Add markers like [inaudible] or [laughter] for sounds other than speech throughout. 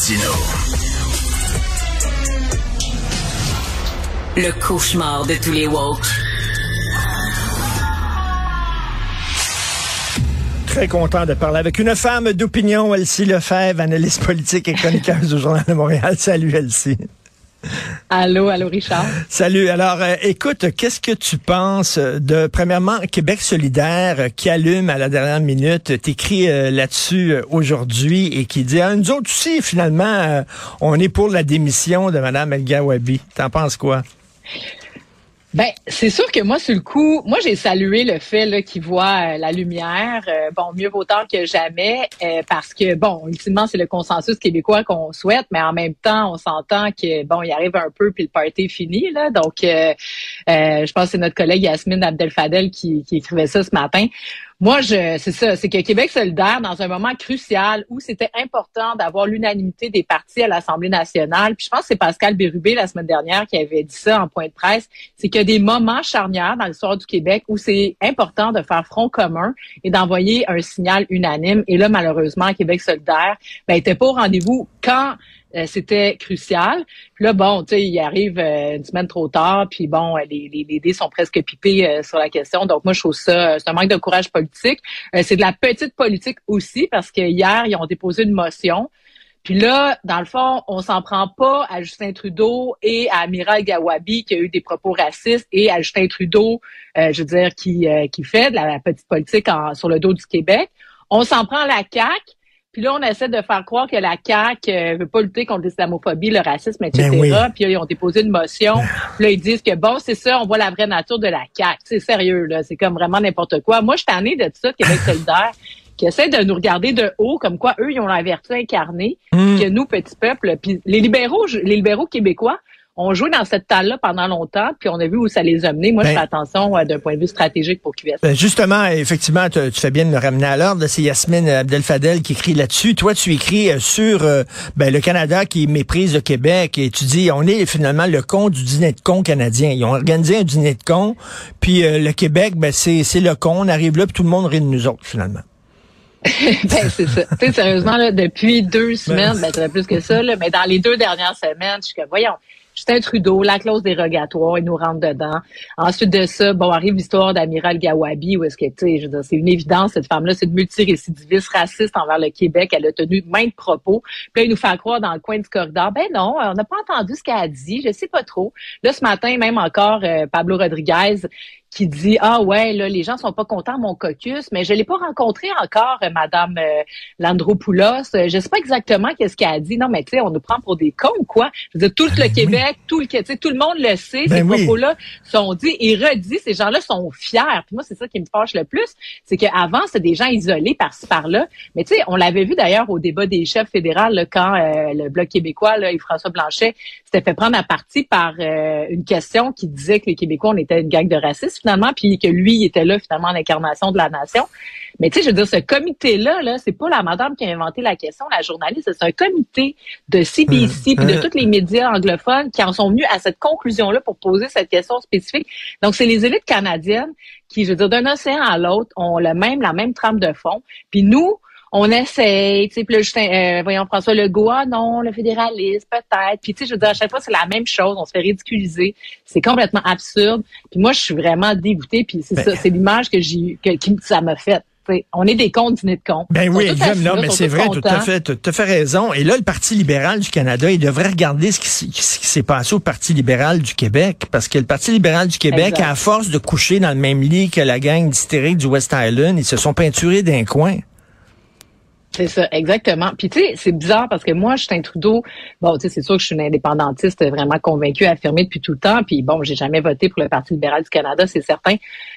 Martino. Le cauchemar de tous les woke. Très content de parler avec une femme d'opinion, Elsie Lefebvre, analyste politique et chroniqueuse du Journal de Montréal. Salut, Elsie. [laughs] Allô, allô, Richard. Salut. Alors, euh, écoute, qu'est-ce que tu penses de, premièrement, Québec solidaire euh, qui allume à la dernière minute, t'écris euh, là-dessus aujourd'hui et qui dit, ah, nous autres aussi, finalement, on est pour la démission de Mme El Gawabi. T'en penses quoi? Ben, c'est sûr que moi, sur le coup, moi, j'ai salué le fait qu'il voit euh, la lumière. Euh, bon, mieux vaut tard que jamais, euh, parce que, bon, ultimement, c'est le consensus québécois qu'on souhaite, mais en même temps, on s'entend que, bon, il arrive un peu, puis le party est fini, là. Donc, je pense que c'est notre collègue Yasmine Abdel-Fadel qui, qui écrivait ça ce matin. Moi, je, c'est ça, c'est que Québec solidaire, dans un moment crucial où c'était important d'avoir l'unanimité des partis à l'Assemblée nationale, puis je pense que c'est Pascal Bérubé la semaine dernière qui avait dit ça en point de presse, c'est qu'il y a des moments charnières dans l'histoire du Québec où c'est important de faire front commun et d'envoyer un signal unanime. Et là, malheureusement, Québec solidaire ben, était pas au rendez-vous quand euh, c'était crucial. Puis là, bon, tu sais, il arrive euh, une semaine trop tard, puis bon, euh, les, les, les dés sont presque pipés sur la question. Donc moi, je trouve ça, c'est un manque de courage politique. c'est de la petite politique aussi, parce que hier, ils ont déposé une motion. Puis là, dans le fond, on s'en prend pas à Justin Trudeau et à Amiral Gawabi qui a eu des propos racistes et à Justin Trudeau, je veux dire, qui, qui fait de la, petite politique sur le dos du Québec. On s'en prend à la CAQ puis là, on essaie de faire croire que la CAQ euh, veut pas lutter contre l'islamophobie, le racisme, etc. Ben puis là, ils ont déposé une motion. Puis là, ils disent que bon, c'est ça, on voit la vraie nature de la CAQ. C'est sérieux, là. C'est comme vraiment n'importe quoi. Moi, je suis tannée de tout ça, Québec [laughs] solidaire, qui essaie de nous regarder de haut, comme quoi eux, ils ont la vertu incarnée, hmm. que nous, petits peuples, puis les libéraux, les libéraux québécois, on joué dans cette talle-là pendant longtemps, puis on a vu où ça les a menés. Moi, je ben fais attention euh, d'un point de vue stratégique pour QS. Ben justement, effectivement, tu, fais bien de me ramener à l'ordre. C'est Yasmine Abdel-Fadel qui écrit là-dessus. Toi, tu écris euh, sur euh, ben, le Canada qui méprise le Québec et tu dis, on est finalement le con du dîner de con canadien. Ils ont organisé un dîner de con, puis le Québec, ben, c'est le con. On arrive là, puis tout le monde rit de nous autres, finalement. [laughs] ben, c'est ça. Tu sais, sérieusement, là, depuis deux ben, semaines, ben, ça fait plus que ça, là, mais dans les deux dernières semaines, je suis que, voyons, Justin Trudeau, la clause dérogatoire, il nous rentre dedans. Ensuite de ça, bon, arrive l'histoire d'Amiral Gawabi, où est-ce que, tu sais, je veux dire, c'est une évidence, cette femme-là, c'est une multirécidiviste raciste envers le Québec. Elle a tenu maintes propos. Puis là, il nous fait croire dans le coin du corridor, ben non, on n'a pas entendu ce qu'elle a dit, je sais pas trop. Là, ce matin, même encore, euh, Pablo Rodriguez, qui dit ah ouais là les gens sont pas contents mon caucus mais je l'ai pas rencontré encore euh, madame euh, Landropoulos. Euh, je sais pas exactement qu'est-ce qu'elle a dit. Non mais tu sais on nous prend pour des cons quoi? Je veux dire tout le ben Québec tout le tu sais tout le monde le sait ces ben propos là sont dits. Et redits ces gens-là sont fiers. Puis moi c'est ça qui me fâche le plus c'est qu'avant c'était des gens isolés par-ci par-là. Mais tu sais on l'avait vu d'ailleurs au débat des chefs fédéraux quand le bloc québécois là et François Blanchet s'était fait prendre à partie par une question qui disait que les Québécois on était une gang de racistes finalement, puis que lui il était là finalement en incarnation de la nation. Mais tu sais, je veux dire, ce comité-là, là, c'est pas la madame qui a inventé la question, la journaliste, c'est un comité de CBC puis de tous les médias anglophones qui en sont venus à cette conclusion-là pour poser cette question spécifique. Donc, c'est les élites canadiennes qui, je veux dire, d'un océan à l'autre, ont le même, la même trame de fond. Puis nous, on essaye, tu sais, puis Justin, euh, voyons François Legault, ah non, le fédéralisme, peut-être. Puis tu sais, je veux dire, à chaque fois, c'est la même chose, on se fait ridiculiser. C'est complètement absurde. Puis moi, je suis vraiment dégoûtée, puis c'est ben ça, c'est l'image que j'ai que, qui ça m'a fait. on est des comptes dîner de comptes. Ben oui, là, mais c'est vrai, tout à fait, tout à fait raison. Et là, le Parti libéral du Canada, il devrait regarder ce qui, s'est passé au Parti libéral du Québec, parce que le Parti libéral du Québec, à force de coucher dans le même lit que la gang d'hystériques du West Island, ils se sont peinturés d'un coin. C'est ça, exactement. Puis tu sais, c'est bizarre parce que moi, Justin Trudeau, bon, tu sais, c'est sûr que je suis une indépendantiste vraiment convaincue, affirmée depuis tout le temps. Puis bon, j'ai jamais voté pour le Parti libéral du Canada, c'est certain.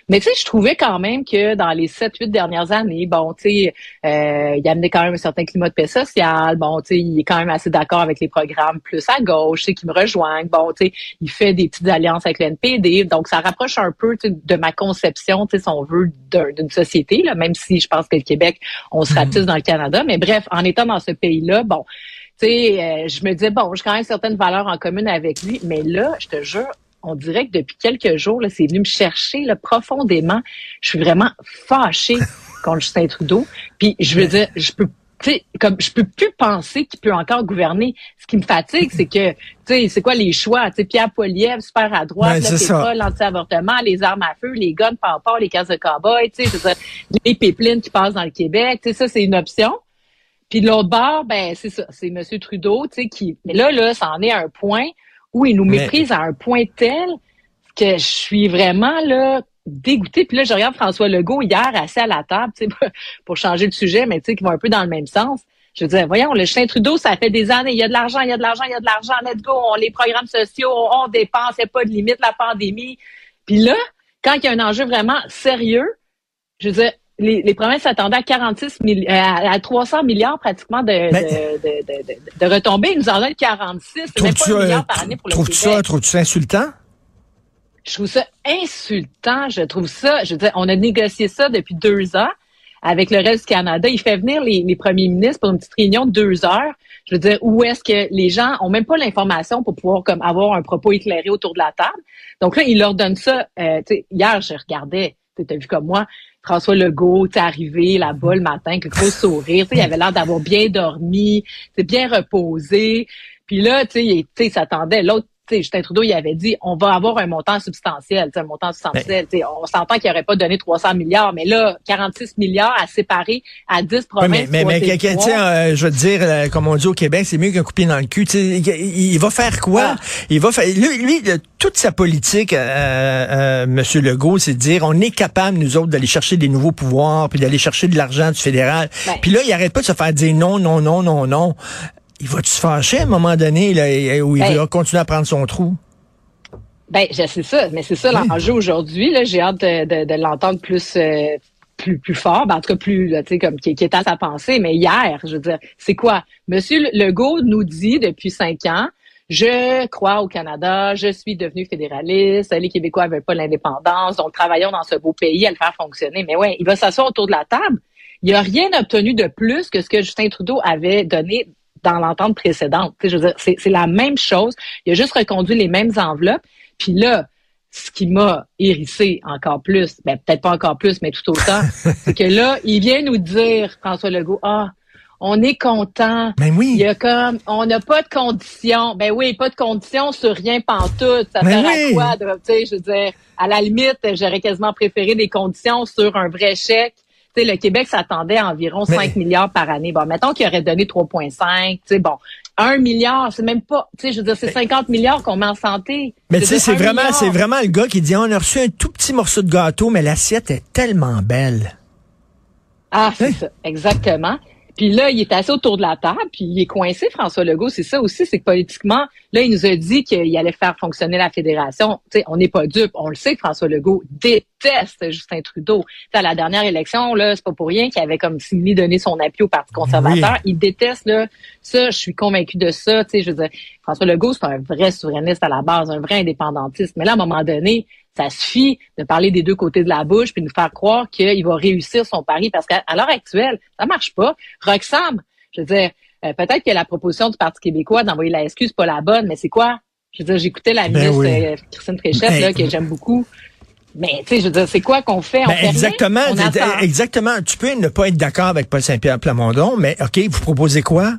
Mais tu sais, je trouvais quand même que dans les sept, huit dernières années, bon, tu sais, euh, il amenait quand même un certain climat de paix sociale. Bon, tu sais, il est quand même assez d'accord avec les programmes plus à gauche, tu sais, qui me rejoignent. Bon, tu sais, il fait des petites alliances avec le NPD. Donc, ça rapproche un peu de ma conception, tu sais, si on veut, d'une société, là, même si je pense que le Québec, on se ratisse mhm. dans le Canada mais bref, en étant dans ce pays-là, bon, tu sais, euh, je me disais, bon, j'ai quand même certaines valeurs en commun avec lui. Mais là, je te jure, on dirait que depuis quelques jours, là, c'est venu me chercher là, profondément. Je suis vraiment fâchée [laughs] contre Justin Trudeau. Puis je veux dire, je peux tu sais, comme je peux plus penser qu'il peut encore gouverner. Ce qui me fatigue, c'est que, tu sais, c'est quoi les choix? Tu sais, Pierre Poilievre, super à droite, pétrole, l'anti-avortement, les armes à feu, les guns par rapport, les cases de cowboy, tu sais, les pipelines qui passent dans le Québec, tu sais, ça, c'est une option. Puis de l'autre bord, ben, c'est ça, c'est M. Trudeau, tu sais, qui, mais là, là, ça en est à un point où il nous méprise à un point tel que je suis vraiment, là, dégoûté. Puis là, je regarde François Legault hier assis à la table, tu sais, pour changer le sujet, mais tu sais, qui va un peu dans le même sens. Je disais, voyons, le chien Trudeau, ça fait des années, il y a de l'argent, il y a de l'argent, il y a de l'argent, let's go, on, les programmes sociaux, on, dépense, il n'y a pas de limite, la pandémie. Puis là, quand il y a un enjeu vraiment sérieux, je veux dire, les, les promesses s'attendaient à 46 000, à, 300 milliards pratiquement de, de, de, de, de, retombées. Ils nous en donnent 46. C'est même pas un milliard par année pour le Québec. Ça, trouves-tu ça insultant? Je trouve ça insultant. Je trouve ça, je veux dire, on a négocié ça depuis deux ans avec le reste du Canada. Il fait venir les, les premiers ministres pour une petite réunion de deux heures. Je veux dire, où est-ce que les gens ont même pas l'information pour pouvoir comme avoir un propos éclairé autour de la table? Donc là, il leur donne ça. Euh, hier, je regardais, tu as vu comme moi, François Legault, tu arrivé là-bas le matin avec le gros sourire. Il avait l'air d'avoir bien dormi, bien reposé. Puis là, tu sais, il s'attendait. L'autre Justin Trudeau, il avait dit, on va avoir un montant substantiel, un montant substantiel. on s'entend qu'il n'aurait pas donné 300 milliards, mais là, 46 milliards à séparer à 10 provinces. mais, mais, mais euh, je veux dire, euh, comme on dit au Québec, c'est mieux qu'un coupé dans le cul. Il, il, va faire quoi? Ah. Il va faire, lui, toute sa politique, euh, Monsieur Legault, c'est de dire, on est capable, nous autres, d'aller chercher des nouveaux pouvoirs, puis d'aller chercher de l'argent du fédéral. Ben. Puis là, il arrête pas de se faire dire non, non, non, non, non il va-tu se fâcher à un moment donné là, où il ben, va continuer à prendre son trou? Ben, c'est ça, mais c'est ça l'enjeu aujourd'hui. J'ai hâte de, l'entendre plus, euh, plus, plus fort, ben, en tout cas plus, tu sais, comme qui, est à sa pensée. Mais hier, je veux dire, c'est quoi? Monsieur Legault nous dit depuis cinq ans, je crois au Canada, je suis devenu fédéraliste, les Québécois veulent pas l'indépendance, donc travaillons dans ce beau pays à le faire fonctionner. Mais ouais, il va s'asseoir autour de la table. Il n'a rien obtenu de plus que ce que Justin Trudeau avait donné dans l'entente précédente. je veux dire, c'est, la même chose. Il a juste reconduit les mêmes enveloppes. Puis là, ce qui m'a hérissé encore plus, ben peut-être pas encore plus, mais tout autant, [laughs] c'est que là, il vient nous dire, François Legault, ah, on est content. Ben oui. Il y a comme, on n'a pas de conditions. Ben oui, pas de conditions sur rien pantoute. Ça ben sert à quoi? tu sais, je veux dire, à la limite, j'aurais quasiment préféré des conditions sur un vrai chèque le Québec s'attendait à environ 5 milliards par année. Bon, mettons qu'il aurait donné 3,5. Tu sais, bon, 1 milliard, c'est même pas, tu sais, je veux dire, c'est 50 milliards qu'on met en santé. Mais tu sais, c'est vraiment, c'est vraiment le gars qui dit, on a reçu un tout petit morceau de gâteau, mais l'assiette est tellement belle. Ah, c'est hein? ça, exactement. Puis là, il est assis autour de la table, puis il est coincé, François Legault. C'est ça aussi, c'est que politiquement, là, il nous a dit qu'il allait faire fonctionner la fédération. Tu sais, on n'est pas dupe. On le sait, François Legault déteste Justin Trudeau. à la dernière élection, là, c'est pas pour rien qu'il avait comme simili donné son appui au Parti conservateur. Il déteste, là, ça, je suis convaincu de ça. Tu sais, je veux dire, François Legault, c'est un vrai souverainiste à la base, un vrai indépendantiste. Mais là, à un moment donné, ça suffit de parler des deux côtés de la bouche puis de nous faire croire qu'il va réussir son pari parce qu'à l'heure actuelle, ça marche pas. Roxham, je veux dire, euh, peut-être que la proposition du Parti québécois d'envoyer la excuse pas la bonne, mais c'est quoi? Je veux dire, j'écoutais la ben ministre euh, Christine Fréchette, ben là, que j'aime beaucoup. Mais tu sais, je veux dire, c'est quoi qu'on fait? On ben, exactement, exactement. Tu peux ne pas être d'accord avec Paul Saint-Pierre Plamondon, mais OK, vous proposez quoi?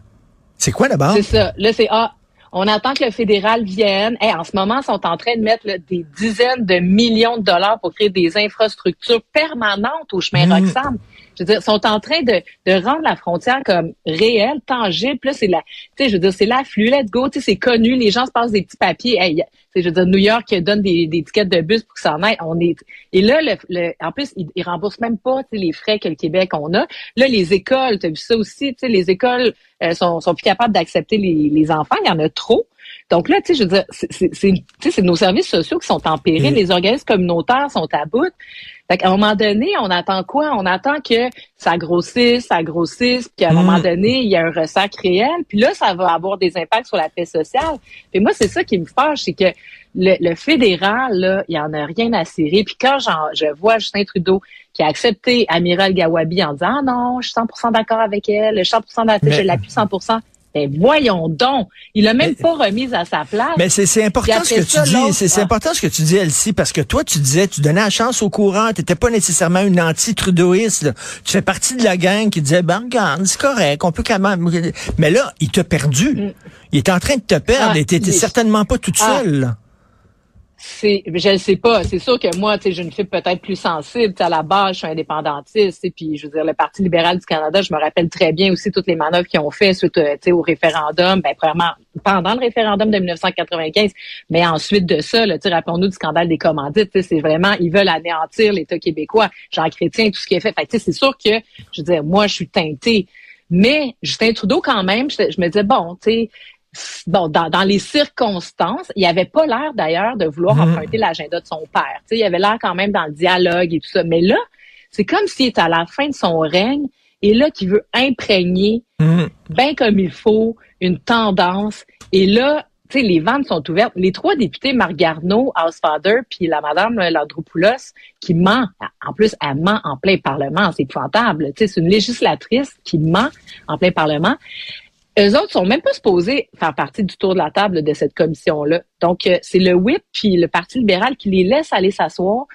C'est quoi d'abord? C'est ça. Là, c'est ah, on attend que le fédéral vienne. et en ce moment, ils sont en train de mettre des dizaines de millions de dollars pour créer des infrastructures permanentes au chemin mmh. Roxham. Je veux dire, sont en train de, de rendre la frontière comme réelle, tangible. Là, c'est la, tu sais, je veux dire, c'est l'afflux, let's go. Tu sais, c'est connu. Les gens se passent des petits papiers. Hey, je veux dire, New York donne des, des tickets de bus pour que ça en aille. On est, et là, le, en plus, ils, ils remboursent même pas les frais que le Québec on a. Là, les écoles, tu as vu ça aussi. Tu sais, les écoles euh, sont, sont plus capables d'accepter les, les enfants. Il y en a trop. Donc là, tu sais, je veux dire, c'est nos services sociaux qui sont en péril. Mm. Les organismes communautaires sont à bout. Fait qu'à un moment donné, on attend quoi? On attend que ça grossisse, ça grossisse, puis à un moment mm. donné, il y a un ressac réel. Puis là, ça va avoir des impacts sur la paix sociale. Et moi, c'est ça qui me fâche, c'est que le, fédéral, là, il y en a rien à cirer. Puis quand je vois Justin Trudeau qui a accepté Amiral Gawabi en disant ah non, je suis 100% d'accord avec elle, je suis 100% d'accord, je l'appuie 100%. Ben voyons donc. Il l'a même pas remise à sa place. Mais c'est important ce que tu dis. C'est important ce que tu dis, Elsie, parce que toi, tu disais, tu donnais la chance au courant. Tu n'étais pas nécessairement une anti-trudeauiste. Tu fais partie de la gang qui disait, ben regarde, c'est correct, on peut quand même. Mais là, il t'a perdu. Mm. Il est en train de te perdre ah, et t'étais certainement pas toute ah. seule c'est je ne sais pas. C'est sûr que moi tu sais je une fille peut-être plus sensible. À la base je suis indépendantiste et puis je veux dire le Parti libéral du Canada je me rappelle très bien aussi toutes les manœuvres qu'ils ont fait suite euh, au référendum. Ben premièrement pendant le référendum de 1995 mais ensuite de ça tu rappelons-nous du scandale des commandites c'est vraiment ils veulent anéantir l'État québécois. Jean Chrétien tout ce qui est fait. Fait c'est sûr que je veux dire moi je suis teintée. Mais Justin Trudeau quand même je, je me disais bon tu sais bon, dans, les circonstances, il avait pas l'air d'ailleurs de vouloir mhm. emprunter l'agenda de son père. sais, il avait l'air quand même dans le dialogue et tout ça. Mais là, c'est comme s'il est à la fin de son règne et là qu'il veut imprégner, mhm. bien comme il faut, une tendance. Et là, tu sais, les ventes sont ouvertes. Les trois députés, Marc Garneau, Housefather, puis la madame Landropoulos, qui ment, en plus, elle ment en plein Parlement, c'est épouvantable. Tu sais, c'est une législatrice qui ment en plein Parlement eux autres sont même pas supposés faire partie du tour de la table de cette commission-là. Donc, euh, c'est le whip puis le Parti libéral qui les laisse aller s'asseoir,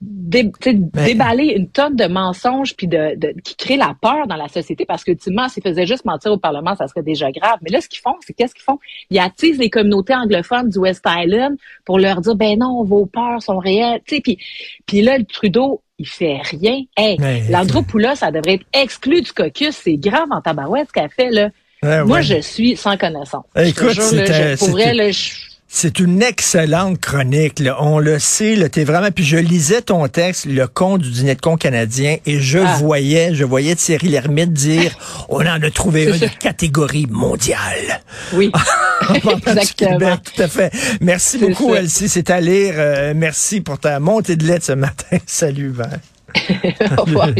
déballer une tonne de mensonges puis de, qui crée la peur dans la société parce que ultimement, s'ils faisaient juste mentir au Parlement, ça serait déjà grave. Mais là, ce qu'ils font, c'est qu'est-ce qu'ils font? Ils attisent les communautés anglophones du West Island pour leur dire, ben non, vos peurs sont réelles. Puis, puis là, le Trudeau, il fait rien. Hey, l'Andropoulos, ça devrait être exclu du caucus. C'est grave en tabarouette ce qu'elle fait, là. Moi, je suis sans connaissance. Écoute, c'est une excellente chronique. Là. On le sait, là, es vraiment. Puis je lisais ton texte, le con du dîner de con canadien, et je ah. voyais, je voyais Thierry Lhermitte dire, [laughs] on en a trouvé une catégorie mondiale. Oui, [laughs] [laughs] exactement. tout à fait. Merci beaucoup, Elsie. C'est à lire. Euh, merci pour ta montée de lettres ce matin. Salut, Au revoir.